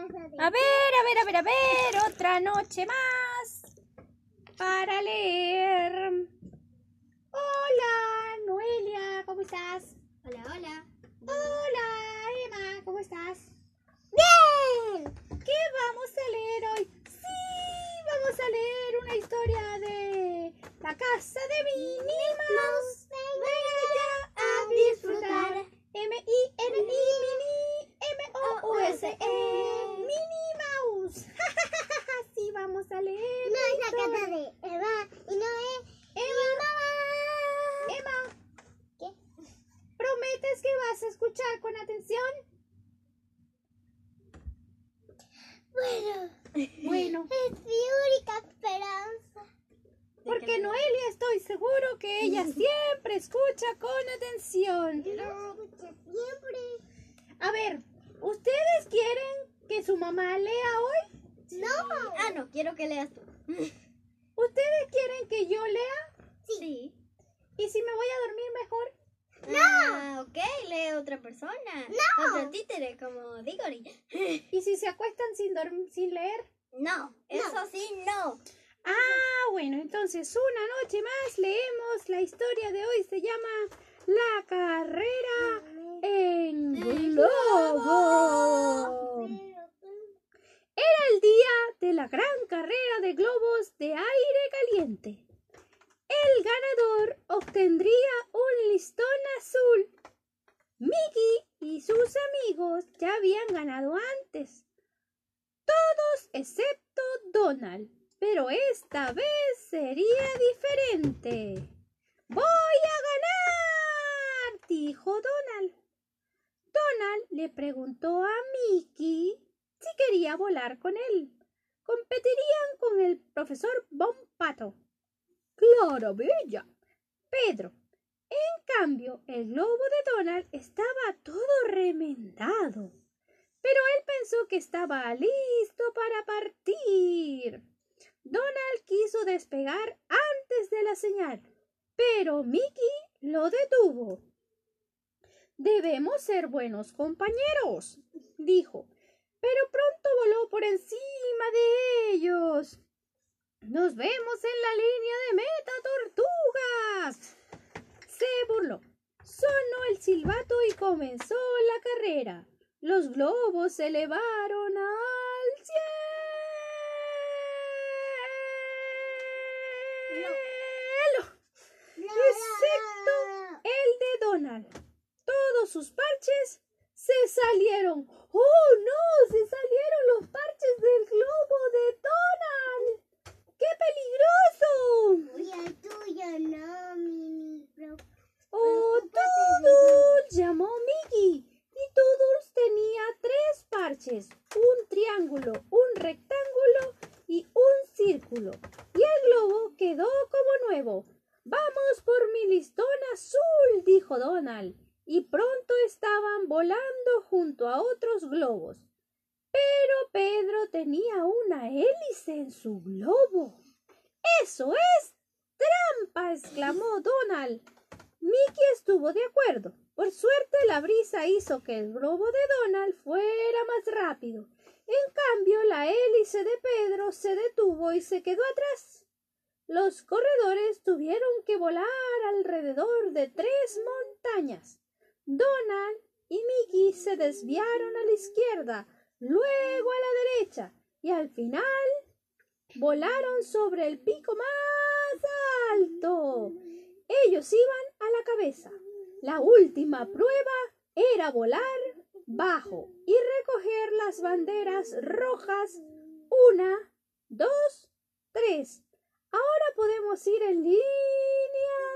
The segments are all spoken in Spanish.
A ver, a ver, a ver, a ver, otra noche más para leer. Hola, Noelia, ¿cómo estás? Hola, hola. Hola, Emma, ¿cómo estás? ¡Bien! ¿Qué vamos a leer hoy? Sí, vamos a leer una historia de la casa de Minnie Mouse. Venga ya a disfrutar. M-I-N-I, Minnie, M-O-U-S-E, Minnie Mouse. sí, vamos a leer. No es la historia. casa de Eva y no es Emma, mamá. Emma, ¿Qué? ¿Prometes que vas a escuchar con atención? Bueno, Bueno. es mi única esperanza. Porque Noelia estoy seguro que ella siempre escucha con atención. Yo lo escucho siempre. A ver, ¿ustedes quieren que su mamá lea hoy? No. Ah, no, quiero que leas tú. ¿Ustedes quieren que yo lea? Sí. ¿Y si me voy a dormir mejor? No. Ah, ok, lee otra persona. No. Otro títere como Diggory. ¿Y si se acuestan sin, sin leer? No, eso sí, no. Ah, bueno, entonces una noche más leemos. La historia de hoy se llama La carrera en globo. Era el día de la gran carrera de globos de aire caliente. El ganador obtendría un listón azul. Mickey y sus amigos ya habían ganado antes. Todos excepto Donald. Pero esta vez sería diferente. ¡Voy a ganar! dijo Donald. Donald le preguntó a Mickey si quería volar con él. Competirían con el profesor Bon Pato. ¡Claro, bella! Pedro. En cambio, el globo de Donald estaba todo remendado. Pero él pensó que estaba listo para partir. Donald quiso despegar antes de la señal, pero Mickey lo detuvo. Debemos ser buenos compañeros, dijo, pero pronto voló por encima de ellos. Nos vemos en la línea de meta, tortugas. Se burló. Sonó el silbato y comenzó la carrera. Los globos se elevaron al cielo. Excepto el de Donald. Todos sus parches se salieron. ¡Oh, no! Se salieron los parches del globo de Donald. ¡Qué peligroso! Uy, el tuyo no, mi micro. ¡Oh, Ocúpate Toodles! llamó Mickey. Y Toodles tenía tres un triángulo, un rectángulo y un círculo. Y el globo quedó como nuevo. Vamos por mi listón azul, dijo Donald. Y pronto estaban volando junto a otros globos. Pero Pedro tenía una hélice en su globo. ¡Eso es trampa! exclamó Donald. Mickey estuvo de acuerdo. Por suerte la brisa hizo que el globo de Donald fuera más rápido. En cambio, la hélice de Pedro se detuvo y se quedó atrás. Los corredores tuvieron que volar alrededor de tres montañas. Donald y Mickey se desviaron a la izquierda, luego a la derecha y al final volaron sobre el pico más alto. Ellos iban la cabeza. La última prueba era volar bajo y recoger las banderas rojas. Una, dos, tres. Ahora podemos ir en línea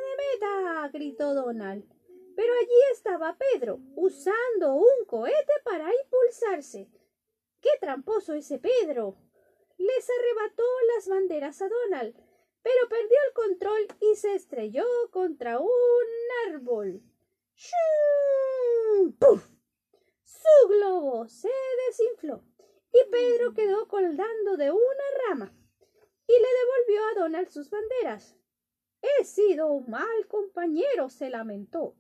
de meta, gritó Donald. Pero allí estaba Pedro, usando un cohete para impulsarse. ¡Qué tramposo ese Pedro! Les arrebató las banderas a Donald, pero perdió el control y se estrelló contra un árbol. ¡Shum! ¡Puf! Su globo se desinfló y Pedro quedó colgando de una rama y le devolvió a Donald sus banderas. He sido un mal compañero, se lamentó.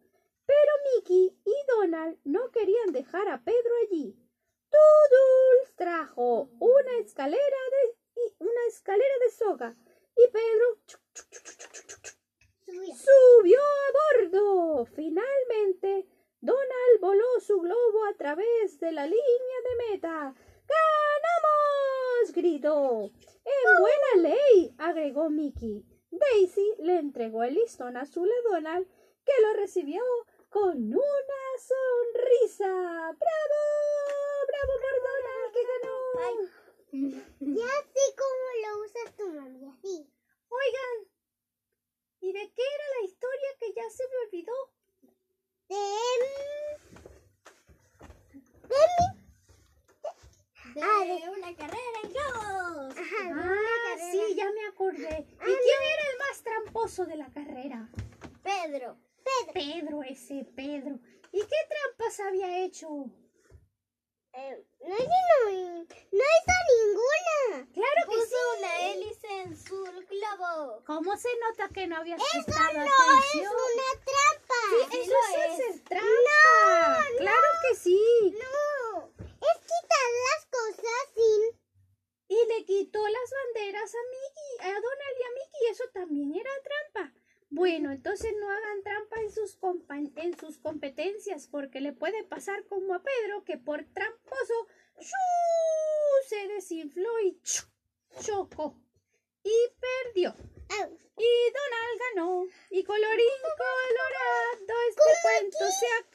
Pero Mickey y Donald no querían dejar a Pedro allí. Toodles bajó una escalera de, una escalera de soga y Pedro chuc, chuc, chuc, Finalmente, Donald voló su globo a través de la línea de meta. ¡Ganamos! gritó. En buena ley, agregó Mickey. Daisy le entregó el listón azul a Donald, que lo recibió con una sonrisa. ¡Bravo! ¡Bravo por Donald que ganó! Ya sé cómo lo usas tu mami, así. Oigan, ¿y de qué era la historia que ya se me olvidó? De... De Ah, de- una carrera en globos. Ajá, Ah, carrera. sí, ya me acordé. ¿Y Ah, quién era el más tramposo de la carrera? Pedro. Pedro, ese Pedro. ¿Y qué trampas había hecho? Eh, no, hizo, no, no hizo ninguna. Claro que Puso sí. una hélice en su globo. ¿Cómo se nota que no habías Eso prestado no es una trampa. Sí, eso lo es es. trampa. Claro que sí. No, es quitar las cosas sin... Y le quitó las banderas a Mickey, a Donald y a Mickey. Eso también era trampa. Bueno, entonces no hagan trampa en sus, en sus competencias, porque le puede pasar como a Pedro, que por tramposo ¡shuu! se desinfló y ¡chu! chocó. Y perdió. Y Donald ganó. Y colorín colorado, este cuento se acabó.